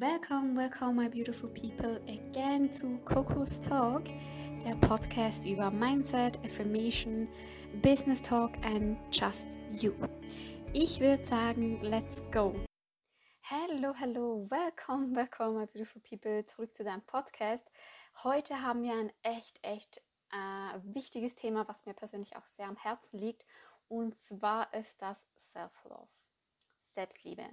Welcome, welcome, my beautiful people, again to Coco's Talk, der Podcast über Mindset, Affirmation, Business Talk and Just You. Ich würde sagen, let's go. Hello, hello, welcome, welcome, my beautiful people, zurück zu deinem Podcast. Heute haben wir ein echt, echt äh, wichtiges Thema, was mir persönlich auch sehr am Herzen liegt. Und zwar ist das Self-Love, Selbstliebe.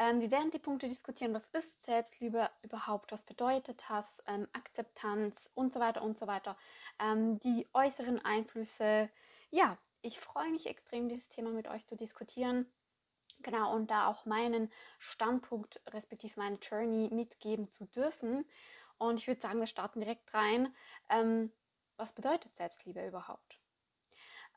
Ähm, wir werden die Punkte diskutieren, was ist Selbstliebe überhaupt, was bedeutet das, ähm, Akzeptanz und so weiter und so weiter. Ähm, die äußeren Einflüsse. Ja, ich freue mich extrem, dieses Thema mit euch zu diskutieren. Genau, und da auch meinen Standpunkt, respektive meine Journey mitgeben zu dürfen. Und ich würde sagen, wir starten direkt rein. Ähm, was bedeutet Selbstliebe überhaupt?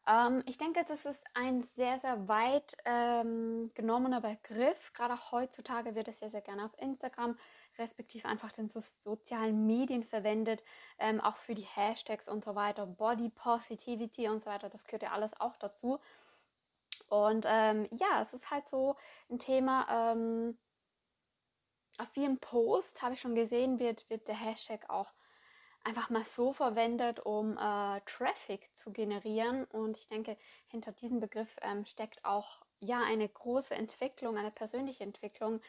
Ähm, ich denke, das ist ein sehr, sehr weit ähm, genommener Begriff. Gerade auch heutzutage wird es sehr, sehr gerne auf Instagram, respektive einfach den so sozialen Medien verwendet, ähm, auch für die Hashtags und so weiter, Body Positivity und so weiter. Das gehört ja alles auch dazu. Und ähm, ja, es ist halt so ein Thema. Ähm, auf vielen Posts habe ich schon gesehen, wird, wird der Hashtag auch einfach mal so verwendet, um äh, Traffic zu generieren. Und ich denke, hinter diesem Begriff ähm, steckt auch ja eine große Entwicklung, eine persönliche Entwicklung.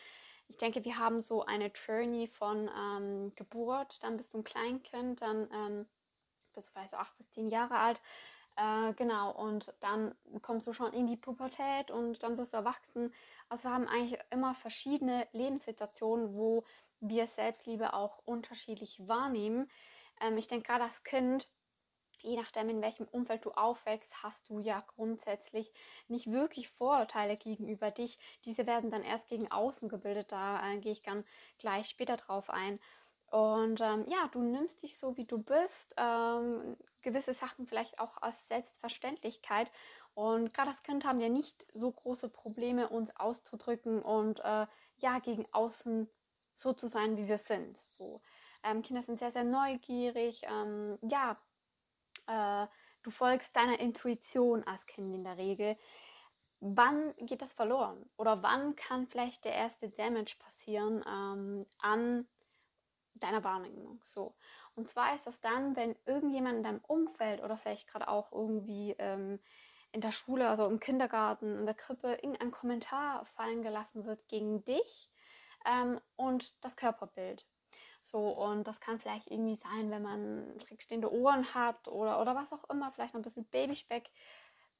Ich denke, wir haben so eine Journey von ähm, Geburt, dann bist du ein Kleinkind, dann ähm, bist du vielleicht so acht bis zehn Jahre alt. Äh, genau, und dann kommst du schon in die Pubertät und dann wirst du erwachsen. Also wir haben eigentlich immer verschiedene Lebenssituationen, wo wir Selbstliebe auch unterschiedlich wahrnehmen. Ähm, ich denke, gerade als Kind, je nachdem, in welchem Umfeld du aufwächst, hast du ja grundsätzlich nicht wirklich Vorurteile gegenüber dich. Diese werden dann erst gegen außen gebildet. Da äh, gehe ich dann gleich später drauf ein. Und ähm, ja, du nimmst dich so, wie du bist. Ähm, gewisse Sachen vielleicht auch als Selbstverständlichkeit. Und gerade als Kind haben wir nicht so große Probleme, uns auszudrücken und äh, ja, gegen außen so zu sein, wie wir sind. So. Ähm, Kinder sind sehr, sehr neugierig. Ähm, ja, äh, du folgst deiner Intuition als Kind in der Regel. Wann geht das verloren? Oder wann kann vielleicht der erste Damage passieren ähm, an deiner Wahrnehmung? So. Und zwar ist das dann, wenn irgendjemand in deinem Umfeld oder vielleicht gerade auch irgendwie ähm, in der Schule, also im Kindergarten, in der Krippe, irgendein Kommentar fallen gelassen wird gegen dich ähm, und das Körperbild. So, und das kann vielleicht irgendwie sein, wenn man schrägstehende Ohren hat oder, oder was auch immer, vielleicht noch ein bisschen Babyspeck.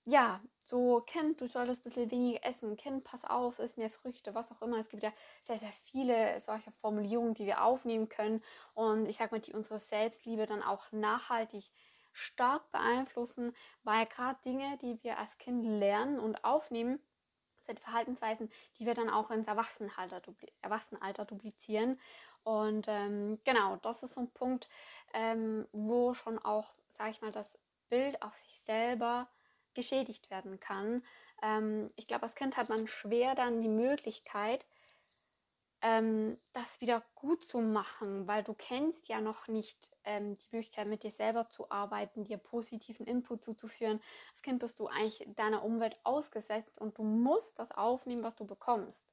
Ja, so, Kind, du solltest ein bisschen weniger essen. Kind, pass auf, isst mehr Früchte, was auch immer. Es gibt ja sehr, sehr viele solcher Formulierungen, die wir aufnehmen können. Und ich sag mal, die unsere Selbstliebe dann auch nachhaltig stark beeinflussen, weil gerade Dinge, die wir als Kind lernen und aufnehmen, sind Verhaltensweisen, die wir dann auch ins Erwachsenenalter, Erwachsenenalter duplizieren. Und ähm, genau, das ist so ein Punkt, ähm, wo schon auch, sage ich mal, das Bild auf sich selber geschädigt werden kann. Ähm, ich glaube, als Kind hat man schwer dann die Möglichkeit, ähm, das wieder gut zu machen, weil du kennst ja noch nicht ähm, die Möglichkeit, mit dir selber zu arbeiten, dir positiven Input zuzuführen. Als Kind bist du eigentlich deiner Umwelt ausgesetzt und du musst das aufnehmen, was du bekommst.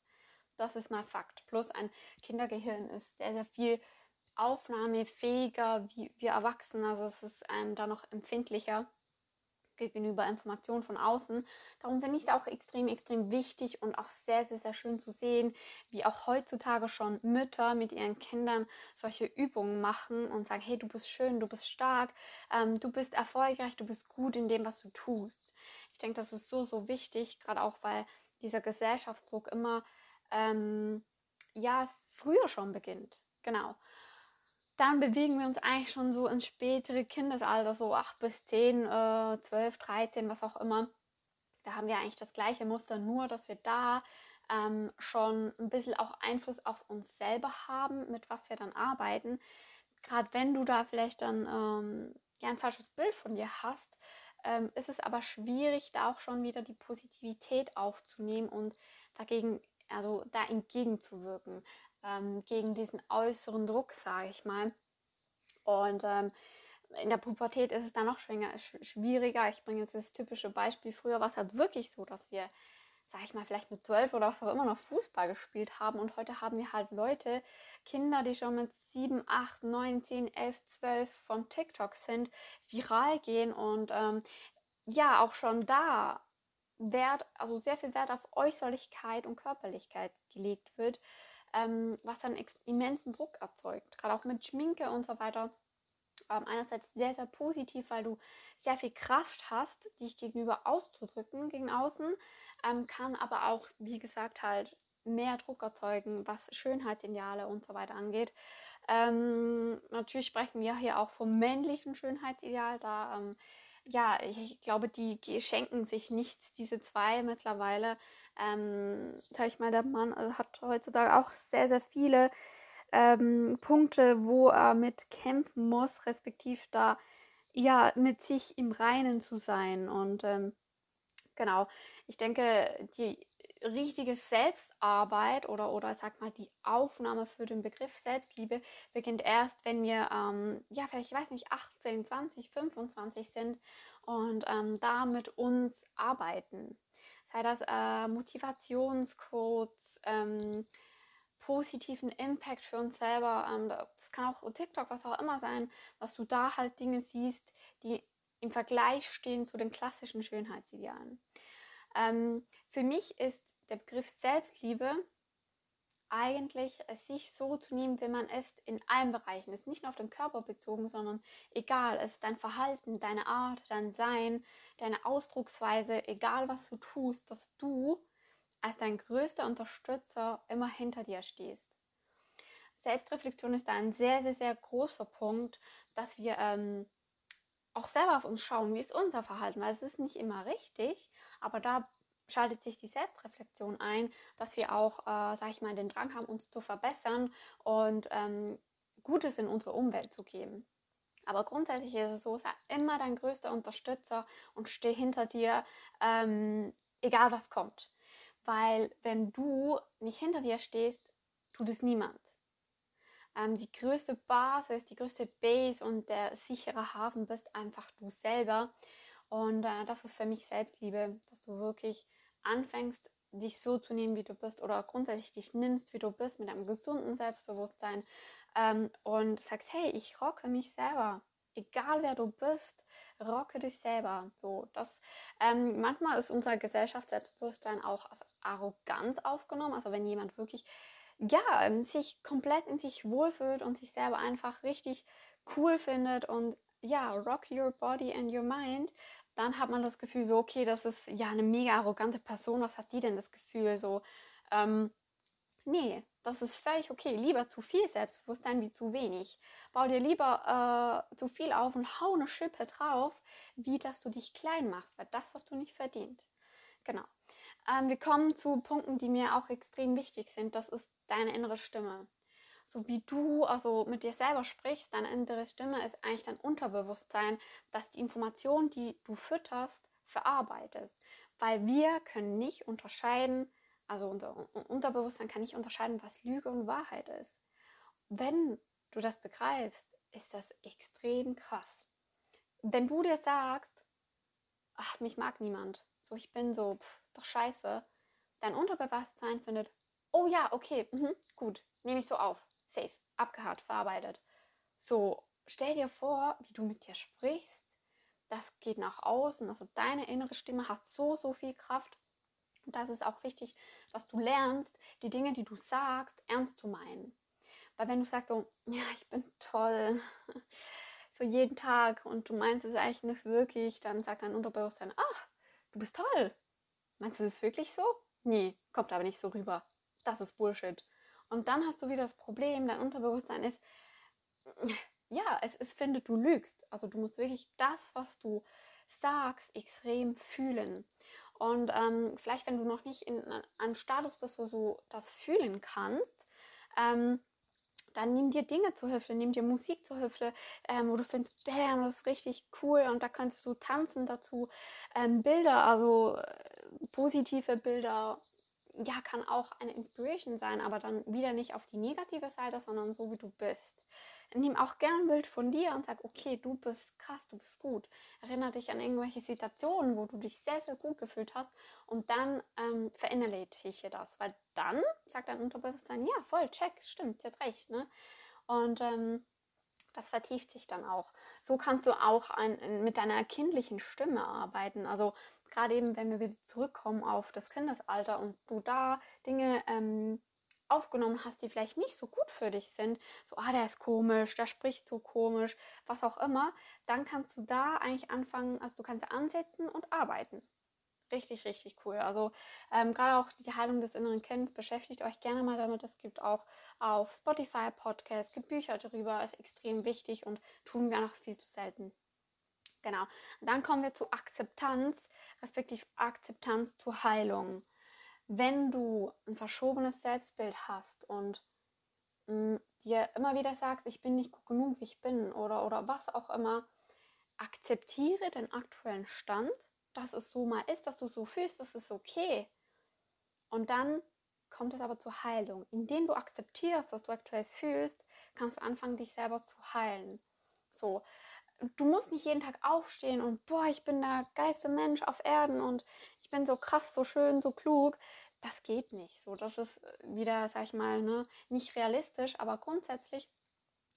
Das ist mal Fakt. Plus ein Kindergehirn ist sehr, sehr viel aufnahmefähiger wie wir Erwachsene. Also es ist ähm, da noch empfindlicher gegenüber Informationen von außen. Darum finde ich es auch extrem, extrem wichtig und auch sehr, sehr, sehr schön zu sehen, wie auch heutzutage schon Mütter mit ihren Kindern solche Übungen machen und sagen, hey, du bist schön, du bist stark, ähm, du bist erfolgreich, du bist gut in dem, was du tust. Ich denke, das ist so, so wichtig, gerade auch, weil dieser Gesellschaftsdruck immer ähm, ja, früher schon beginnt. Genau. Dann bewegen wir uns eigentlich schon so ins spätere Kindesalter, so 8 bis 10, äh, 12, 13, was auch immer. Da haben wir eigentlich das gleiche Muster, nur dass wir da ähm, schon ein bisschen auch Einfluss auf uns selber haben, mit was wir dann arbeiten. Gerade wenn du da vielleicht dann ähm, ja, ein falsches Bild von dir hast, ähm, ist es aber schwierig, da auch schon wieder die Positivität aufzunehmen und dagegen also da entgegenzuwirken, ähm, gegen diesen äußeren Druck, sage ich mal. Und ähm, in der Pubertät ist es dann noch schwieriger. Ich bringe jetzt das typische Beispiel. Früher war es halt wirklich so, dass wir sag ich mal, vielleicht mit zwölf oder was auch immer noch Fußball gespielt haben. Und heute haben wir halt Leute, Kinder, die schon mit sieben, acht, neun, zehn, elf, zwölf von TikTok sind, viral gehen und ähm, ja, auch schon da Wert, also sehr viel Wert auf Äußerlichkeit und Körperlichkeit gelegt wird, ähm, was dann immensen Druck erzeugt. Gerade auch mit Schminke und so weiter. Ähm, einerseits sehr, sehr positiv, weil du sehr viel Kraft hast, dich gegenüber auszudrücken, gegen außen, ähm, kann aber auch, wie gesagt, halt mehr Druck erzeugen, was Schönheitsideale und so weiter angeht. Ähm, natürlich sprechen wir hier auch vom männlichen Schönheitsideal, da ähm, ja, ich, ich, glaube, die schenken sich nichts, diese zwei mittlerweile. Ähm, sag ich mal, der Mann also hat heutzutage auch sehr, sehr viele ähm, Punkte, wo er mit kämpfen muss, respektiv da ja mit sich im Reinen zu sein. Und ähm, genau, ich denke, die richtige Selbstarbeit oder, oder sag mal die Aufnahme für den Begriff Selbstliebe beginnt erst, wenn wir, ähm, ja, vielleicht, ich weiß nicht, 18, 20, 25 sind und ähm, da mit uns arbeiten. Sei das äh, Motivationscodes, ähm, positiven Impact für uns selber. Ähm, das kann auch TikTok, was auch immer sein, dass du da halt Dinge siehst, die im Vergleich stehen zu den klassischen Schönheitsidealen. Ähm, für mich ist der Begriff Selbstliebe eigentlich sich so zu nehmen, wie man ist, in allen Bereichen. Es ist nicht nur auf den Körper bezogen, sondern egal, es ist dein Verhalten, deine Art, dein Sein, deine Ausdrucksweise, egal was du tust, dass du als dein größter Unterstützer immer hinter dir stehst. Selbstreflexion ist da ein sehr, sehr, sehr großer Punkt, dass wir ähm, auch selber auf uns schauen, wie ist unser Verhalten, weil es ist nicht immer richtig, aber da schaltet sich die Selbstreflexion ein, dass wir auch, äh, sage ich mal, den Drang haben, uns zu verbessern und ähm, Gutes in unsere Umwelt zu geben. Aber grundsätzlich ist es so, sei immer dein größter Unterstützer und steh hinter dir, ähm, egal was kommt. Weil wenn du nicht hinter dir stehst, tut es niemand. Ähm, die größte Basis, die größte Base und der sichere Hafen bist einfach du selber. Und äh, das ist für mich Selbstliebe, dass du wirklich anfängst, dich so zu nehmen, wie du bist oder grundsätzlich dich nimmst, wie du bist, mit einem gesunden Selbstbewusstsein ähm, und sagst, hey, ich rocke mich selber. Egal wer du bist, rocke dich selber. So, das, ähm, manchmal ist unser Gesellschaftsselbstbewusstsein auch als Arroganz aufgenommen. Also wenn jemand wirklich ja, ähm, sich komplett in sich wohlfühlt und sich selber einfach richtig cool findet und ja, rock your body and your mind, dann hat man das Gefühl so, okay, das ist ja eine mega arrogante Person, was hat die denn das Gefühl so? Ähm, nee, das ist völlig okay. Lieber zu viel Selbstbewusstsein wie zu wenig. Bau dir lieber äh, zu viel auf und hau eine Schippe drauf, wie dass du dich klein machst, weil das hast du nicht verdient. Genau. Ähm, wir kommen zu Punkten, die mir auch extrem wichtig sind. Das ist deine innere Stimme so wie du also mit dir selber sprichst, deine innere Stimme ist eigentlich dein Unterbewusstsein, das die Information, die du fütterst, verarbeitest. Weil wir können nicht unterscheiden, also unser Unterbewusstsein kann nicht unterscheiden, was Lüge und Wahrheit ist. Wenn du das begreifst, ist das extrem krass. Wenn du dir sagst, ach, mich mag niemand, so ich bin so, pff, doch scheiße, dein Unterbewusstsein findet, oh ja, okay, mh, gut, nehme ich so auf safe, abgehakt, verarbeitet. So, stell dir vor, wie du mit dir sprichst. Das geht nach außen. Also deine innere Stimme hat so, so viel Kraft. Und das ist auch wichtig, dass du lernst, die Dinge, die du sagst, ernst zu meinen. Weil wenn du sagst so, ja, ich bin toll, so jeden Tag und du meinst es eigentlich nicht wirklich, dann sagt dein Unterbewusstsein, ach, du bist toll. Meinst du das wirklich so? Nee, kommt aber nicht so rüber. Das ist Bullshit. Und dann hast du wieder das Problem, dein Unterbewusstsein ist, ja, es, es findet, du lügst. Also du musst wirklich das, was du sagst, extrem fühlen. Und ähm, vielleicht, wenn du noch nicht in einem Status bist, wo du das fühlen kannst, ähm, dann nimm dir Dinge zur Hilfe, nimm dir Musik zur Hilfe, ähm, wo du findest, bam, das ist richtig cool und da kannst du tanzen dazu. Ähm, Bilder, also äh, positive Bilder, ja, kann auch eine Inspiration sein, aber dann wieder nicht auf die negative Seite, sondern so wie du bist. nimm auch gern ein Bild von dir und sag, okay, du bist krass, du bist gut. Erinnere dich an irgendwelche Situationen, wo du dich sehr, sehr gut gefühlt hast und dann ähm, verinnerliche das, weil dann sagt dein Unterbewusstsein, ja, voll, check, stimmt, sie hat recht. Ne? Und ähm, das vertieft sich dann auch. So kannst du auch ein, mit deiner kindlichen Stimme arbeiten. Also gerade eben, wenn wir wieder zurückkommen auf das Kindesalter und du da Dinge ähm, aufgenommen hast, die vielleicht nicht so gut für dich sind, so, ah, der ist komisch, der spricht so komisch, was auch immer, dann kannst du da eigentlich anfangen, also du kannst ansetzen und arbeiten. Richtig, richtig cool. Also ähm, gerade auch die Heilung des inneren Kindes, beschäftigt euch gerne mal damit. Es gibt auch auf Spotify Podcasts, gibt Bücher darüber, ist extrem wichtig und tun wir noch viel zu selten. Genau. Dann kommen wir zu Akzeptanz, respektive Akzeptanz zur Heilung. Wenn du ein verschobenes Selbstbild hast und mh, mm, dir immer wieder sagst, ich bin nicht gut genug, wie ich bin oder, oder was auch immer, akzeptiere den aktuellen Stand dass es so mal ist, dass du so fühlst, das ist okay. Und dann kommt es aber zur Heilung. Indem du akzeptierst, was du aktuell fühlst, kannst du anfangen, dich selber zu heilen. So, du musst nicht jeden Tag aufstehen und boah, ich bin der geilste Mensch auf Erden und ich bin so krass, so schön, so klug. Das geht nicht. So, das ist wieder, sag ich mal, ne, nicht realistisch, aber grundsätzlich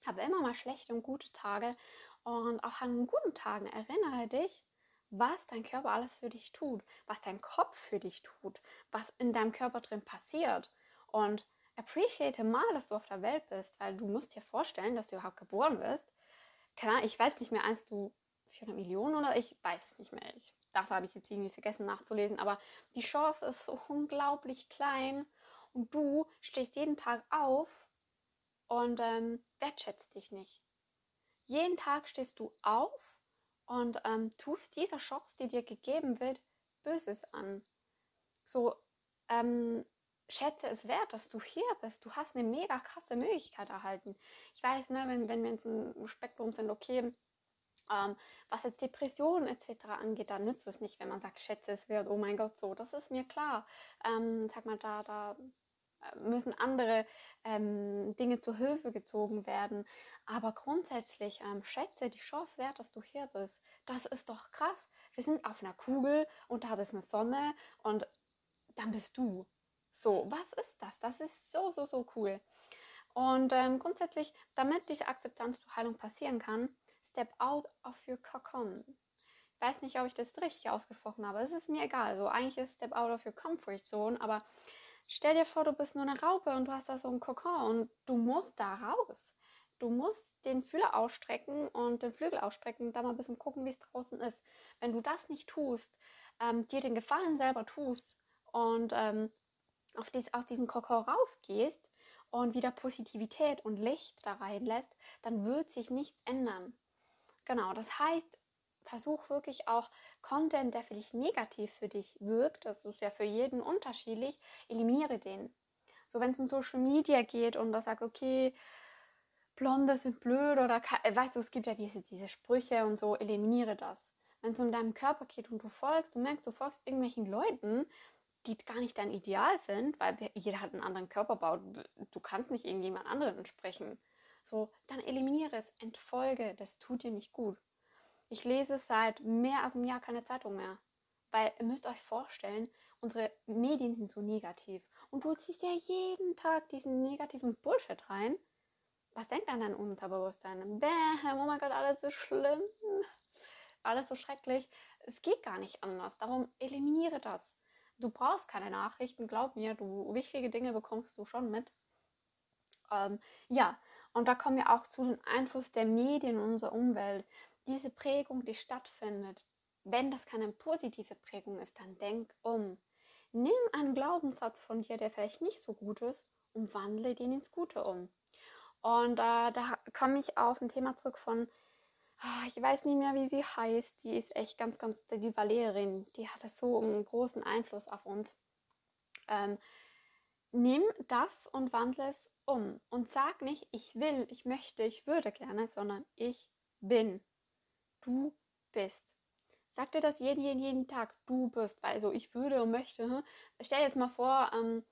habe immer mal schlechte und gute Tage und auch an guten Tagen erinnere dich, was dein Körper alles für dich tut, was dein Kopf für dich tut, was in deinem Körper drin passiert. Und appreciate mal, dass du auf der Welt bist, weil du musst dir vorstellen, dass du überhaupt geboren bist. Klar, ich weiß nicht mehr, einst du 400 Millionen oder ich weiß es nicht mehr. Ich, das habe ich jetzt irgendwie vergessen nachzulesen, aber die Chance ist so unglaublich klein und du stehst jeden Tag auf und ähm, wertschätzt dich nicht. Jeden Tag stehst du auf und ähm, tust dieser Chance, die dir gegeben wird, Böses an. So, ähm, schätze es wert, dass du hier bist. Du hast eine mega krasse Möglichkeit erhalten. Ich weiß, ne, wenn, wenn wir jetzt im Spektrum sind, okay, ähm, was jetzt Depressionen etc. angeht, dann nützt es nicht, wenn man sagt, schätze es wert, oh mein Gott, so, das ist mir klar. Ähm, sag mal, da, da müssen andere ähm, Dinge zur Hilfe gezogen werden. Aber grundsätzlich ähm, schätze die Chance wert, dass du hier bist. Das ist doch krass. Wir sind auf einer Kugel und da ist eine Sonne und dann bist du. So, was ist das? Das ist so, so, so cool. Und ähm, grundsätzlich, damit diese Akzeptanz zur Heilung passieren kann, step out of your cocon. Ich weiß nicht, ob ich das richtig ausgesprochen habe. Es ist mir egal. Also eigentlich ist step out of your comfort zone, aber Stell dir vor, du bist nur eine Raupe und du hast da so einen Kokon und du musst da raus. Du musst den Fühler ausstrecken und den Flügel ausstrecken und da mal ein bisschen gucken, wie es draußen ist. Wenn du das nicht tust, ähm, dir den Gefallen selber tust und ähm, auf dies, aus diesem Kokon rausgehst und wieder Positivität und Licht da reinlässt, dann wird sich nichts ändern. Genau, das heißt, versuch wirklich auch Content, der für dich negativ für dich wirkt, das ist ja für jeden unterschiedlich, eliminiere den. So, wenn es um Social Media geht und das sagt, okay, Blonde sind blöd oder äh, weißt du, es gibt ja diese, diese Sprüche und so, eliminiere das. Wenn es um deinen Körper geht und du folgst, du merkst, du folgst irgendwelchen Leuten, die gar nicht dein Ideal sind, weil jeder hat einen anderen Körperbau, du kannst nicht irgendjemand anderen entsprechen. So, dann eliminiere es, entfolge, das tut dir nicht gut. Ich lese seit mehr als einem Jahr keine Zeitung mehr. Weil ihr müsst euch vorstellen, unsere Medien sind so negativ. Und du ziehst ja jeden Tag diesen negativen Bullshit rein. Was denkt dann dein Unterbewusstsein? Bäm, oh mein Gott, alles so schlimm. Alles so schrecklich. Es geht gar nicht anders. Darum eliminiere das. Du brauchst keine Nachrichten, glaub mir, du wichtige Dinge bekommst du schon mit. Ähm, ja, und da kommen wir auch zu dem Einfluss der Medien in unserer Umwelt diese Prägung, die stattfindet, wenn das keine positive Prägung ist, dann denk um. Nimm einen Glaubenssatz von dir, der vielleicht nicht so gut ist, und wandle den ins Gute um. Und äh, da komme ich auf ein Thema zurück von, oh, ich weiß nicht mehr, wie sie heißt. Die ist echt ganz, ganz, die Valerin, die hatte so einen großen Einfluss auf uns. Ähm, nimm das und wandle es um. Und sag nicht, ich will, ich möchte, ich würde gerne, sondern ich bin du bist. Sag dir das jeden, jeden, jeden Tag, du bist. Weil so, ich würde und möchte. Hm? Stell dir jetzt mal vor, ähm,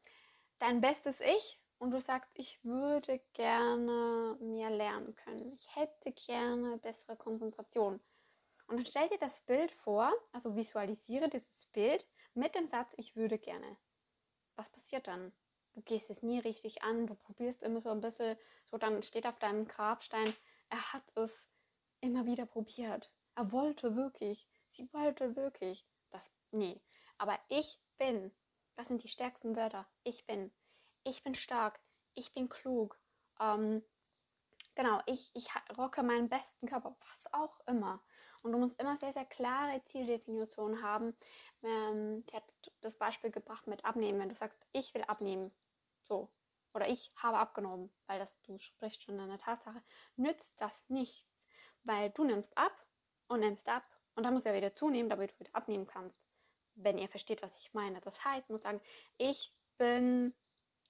dein bestes Ich und du sagst, ich würde gerne mehr lernen können. Ich hätte gerne bessere Konzentration. Und dann stell dir das Bild vor, also visualisiere dieses Bild mit dem Satz, ich würde gerne. Was passiert dann? Du gehst es nie richtig an, du probierst immer so ein bisschen, so dann steht auf deinem Grabstein, er hat es immer wieder probiert. Er wollte wirklich, sie wollte wirklich. Das, nee. Aber ich bin, das sind die stärksten Wörter. Ich bin. Ich bin stark. Ich bin klug. Ähm, genau, ich, ich rocke meinen besten Körper, was auch immer. Und du musst immer sehr, sehr klare Zieldefinitionen haben. Ähm, die hat das Beispiel gebracht mit Abnehmen. Wenn du sagst, ich will abnehmen, so, oder ich habe abgenommen, weil das, du sprichst schon in der Tatsache, nützt das nichts, weil du nimmst ab und nimmst ab und dann du ja wieder zunehmen, damit du wieder abnehmen kannst, wenn ihr versteht, was ich meine. Das heißt, du musst sagen, ich bin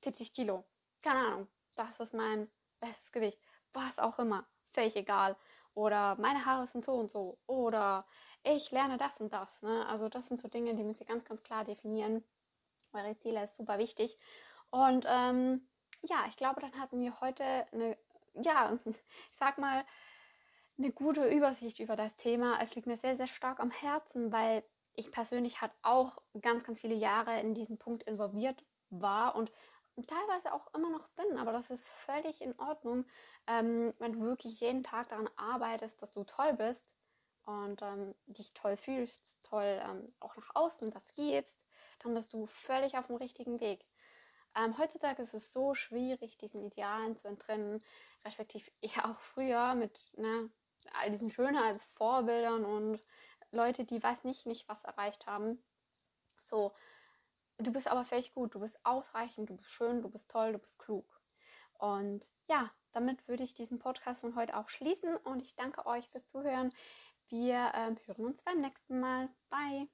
70 Kilo, keine Ahnung, das ist mein bestes Gewicht, was auch immer, völlig egal oder meine Haare sind so und so oder ich lerne das und das. Ne? Also das sind so Dinge, die müsst ihr ganz, ganz klar definieren. Eure Ziele ist super wichtig. Und ähm, ja, ich glaube, dann hatten wir heute eine, ja, ich sag mal, eine gute Übersicht über das Thema. Es liegt mir sehr, sehr stark am Herzen, weil ich persönlich halt auch ganz, ganz viele Jahre in diesem Punkt involviert war und teilweise auch immer noch bin, aber das ist völlig in Ordnung, ähm, wenn du wirklich jeden Tag daran arbeitest, dass du toll bist und ähm, dich toll fühlst, toll ähm, auch nach außen das gibst, dann bist du völlig auf dem richtigen Weg. Ähm, heutzutage ist es so schwierig, diesen Idealen zu entrinnen, respektive ich auch früher mit ne, all diesen Schönheitsvorbildern und Leute, die weiß nicht, nicht was erreicht haben. So, Du bist aber völlig gut, du bist ausreichend, du bist schön, du bist toll, du bist klug. Und ja, damit würde ich diesen Podcast von heute auch schließen und ich danke euch fürs Zuhören. Wir ähm, hören uns beim nächsten Mal. Bye.